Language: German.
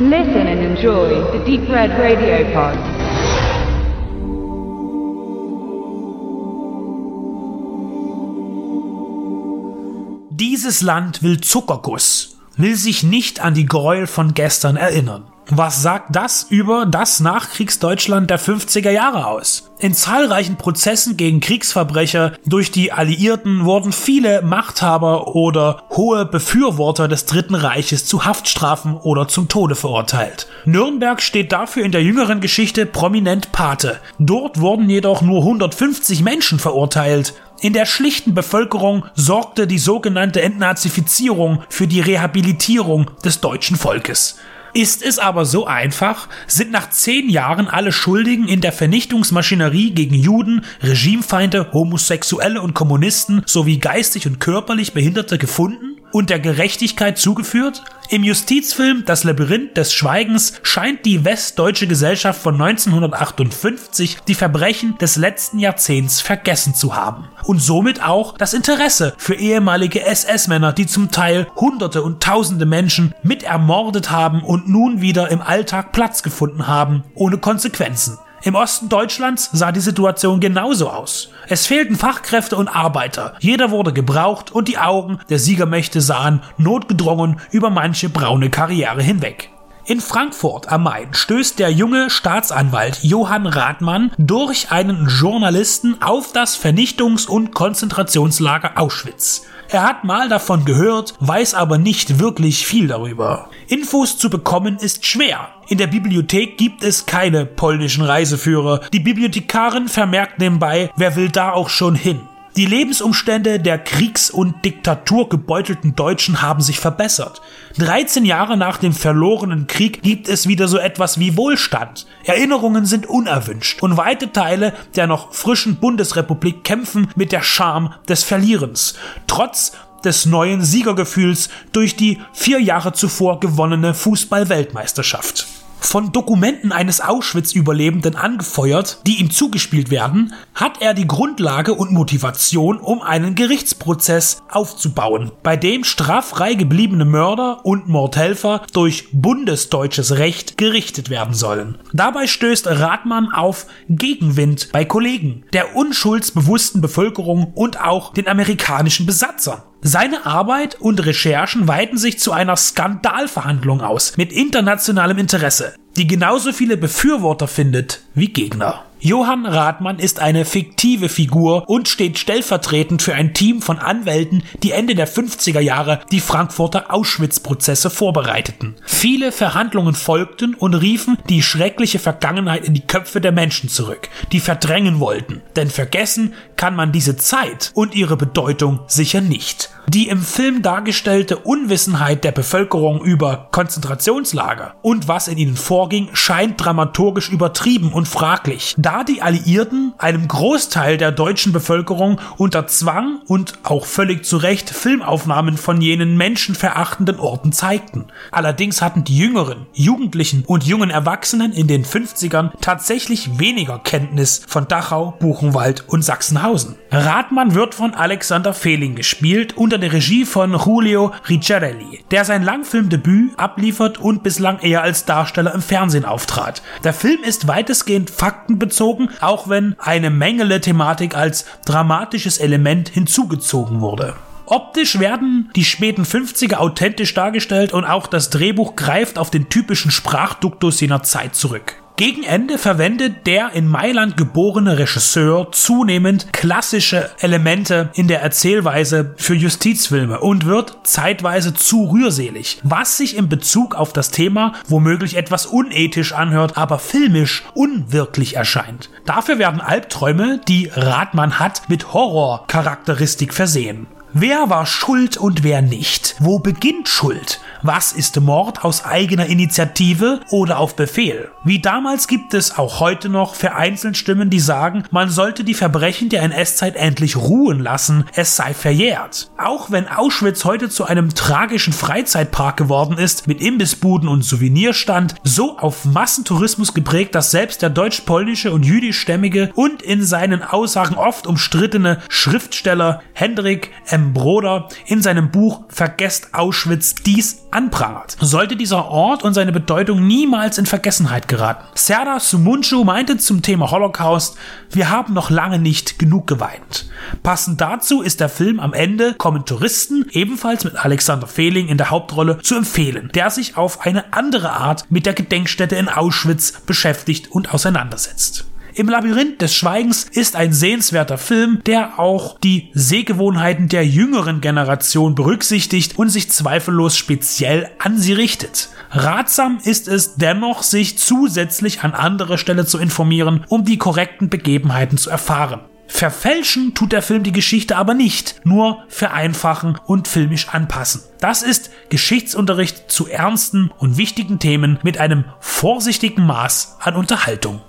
Listen and enjoy the Deep Red Radio Pod. Dieses Land will Zuckerguss, will sich nicht an die Gräuel von gestern erinnern. Was sagt das über das Nachkriegsdeutschland der 50er Jahre aus? In zahlreichen Prozessen gegen Kriegsverbrecher durch die Alliierten wurden viele Machthaber oder hohe Befürworter des Dritten Reiches zu Haftstrafen oder zum Tode verurteilt. Nürnberg steht dafür in der jüngeren Geschichte prominent Pate. Dort wurden jedoch nur 150 Menschen verurteilt. In der schlichten Bevölkerung sorgte die sogenannte Entnazifizierung für die Rehabilitierung des deutschen Volkes. Ist es aber so einfach? Sind nach zehn Jahren alle Schuldigen in der Vernichtungsmaschinerie gegen Juden, Regimefeinde, Homosexuelle und Kommunisten sowie geistig und körperlich Behinderte gefunden? Und der Gerechtigkeit zugeführt? Im Justizfilm Das Labyrinth des Schweigens scheint die westdeutsche Gesellschaft von 1958 die Verbrechen des letzten Jahrzehnts vergessen zu haben. Und somit auch das Interesse für ehemalige SS-Männer, die zum Teil Hunderte und Tausende Menschen mit ermordet haben und nun wieder im Alltag Platz gefunden haben, ohne Konsequenzen. Im Osten Deutschlands sah die Situation genauso aus. Es fehlten Fachkräfte und Arbeiter. Jeder wurde gebraucht und die Augen der Siegermächte sahen notgedrungen über manche braune Karriere hinweg. In Frankfurt am Main stößt der junge Staatsanwalt Johann Rathmann durch einen Journalisten auf das Vernichtungs- und Konzentrationslager Auschwitz. Er hat mal davon gehört, weiß aber nicht wirklich viel darüber. Infos zu bekommen ist schwer. In der Bibliothek gibt es keine polnischen Reiseführer. Die Bibliothekarin vermerkt nebenbei, wer will da auch schon hin. Die Lebensumstände der kriegs- und diktaturgebeutelten Deutschen haben sich verbessert. 13 Jahre nach dem verlorenen Krieg gibt es wieder so etwas wie Wohlstand. Erinnerungen sind unerwünscht und weite Teile der noch frischen Bundesrepublik kämpfen mit der Scham des Verlierens. Trotz des neuen Siegergefühls durch die vier Jahre zuvor gewonnene Fußball-Weltmeisterschaft von Dokumenten eines Auschwitz-Überlebenden angefeuert, die ihm zugespielt werden, hat er die Grundlage und Motivation, um einen Gerichtsprozess aufzubauen, bei dem straffrei gebliebene Mörder und Mordhelfer durch bundesdeutsches Recht gerichtet werden sollen. Dabei stößt Rathmann auf Gegenwind bei Kollegen, der unschuldsbewussten Bevölkerung und auch den amerikanischen Besatzern. Seine Arbeit und Recherchen weiten sich zu einer Skandalverhandlung aus mit internationalem Interesse, die genauso viele Befürworter findet wie Gegner. Johann Rathmann ist eine fiktive Figur und steht stellvertretend für ein Team von Anwälten, die Ende der 50er Jahre die Frankfurter Auschwitz-Prozesse vorbereiteten. Viele Verhandlungen folgten und riefen die schreckliche Vergangenheit in die Köpfe der Menschen zurück, die verdrängen wollten. Denn vergessen kann man diese Zeit und ihre Bedeutung sicher nicht. Die im Film dargestellte Unwissenheit der Bevölkerung über Konzentrationslager und was in ihnen vorging, scheint dramaturgisch übertrieben und fraglich da die Alliierten einem Großteil der deutschen Bevölkerung unter Zwang und auch völlig zu Recht Filmaufnahmen von jenen menschenverachtenden Orten zeigten. Allerdings hatten die jüngeren, Jugendlichen und jungen Erwachsenen in den 50ern tatsächlich weniger Kenntnis von Dachau, Buchenwald und Sachsenhausen. Rathmann wird von Alexander Fehling gespielt unter der Regie von Julio Ricciarelli, der sein Langfilmdebüt abliefert und bislang eher als Darsteller im Fernsehen auftrat. Der Film ist weitestgehend faktenbezogen bezogen, auch wenn eine Mengele-Thematik als dramatisches Element hinzugezogen wurde. Optisch werden die späten 50er authentisch dargestellt und auch das Drehbuch greift auf den typischen Sprachduktus jener Zeit zurück. Gegen Ende verwendet der in Mailand geborene Regisseur zunehmend klassische Elemente in der Erzählweise für Justizfilme und wird zeitweise zu rührselig, was sich in Bezug auf das Thema womöglich etwas unethisch anhört, aber filmisch unwirklich erscheint. Dafür werden Albträume, die Ratmann hat, mit Horrorcharakteristik versehen. Wer war schuld und wer nicht? Wo beginnt Schuld? Was ist Mord aus eigener Initiative oder auf Befehl? Wie damals gibt es auch heute noch vereinzelt Stimmen, die sagen, man sollte die Verbrechen der NS-Zeit endlich ruhen lassen, es sei verjährt. Auch wenn Auschwitz heute zu einem tragischen Freizeitpark geworden ist, mit Imbissbuden und Souvenirstand, so auf Massentourismus geprägt, dass selbst der deutsch-polnische und jüdischstämmige und in seinen Aussagen oft umstrittene Schriftsteller Hendrik M. Broder in seinem Buch Vergesst Auschwitz dies anprangert, sollte dieser Ort und seine Bedeutung niemals in Vergessenheit geraten. Serdar Sumunchu meinte zum Thema Holocaust, wir haben noch lange nicht genug geweint. Passend dazu ist der Film am Ende kommen Touristen, ebenfalls mit Alexander Fehling in der Hauptrolle, zu empfehlen, der sich auf eine andere Art mit der Gedenkstätte in Auschwitz beschäftigt und auseinandersetzt. Im Labyrinth des Schweigens ist ein sehenswerter Film, der auch die Sehgewohnheiten der jüngeren Generation berücksichtigt und sich zweifellos speziell an sie richtet. Ratsam ist es dennoch, sich zusätzlich an anderer Stelle zu informieren, um die korrekten Begebenheiten zu erfahren. Verfälschen tut der Film die Geschichte aber nicht, nur vereinfachen und filmisch anpassen. Das ist Geschichtsunterricht zu ernsten und wichtigen Themen mit einem vorsichtigen Maß an Unterhaltung.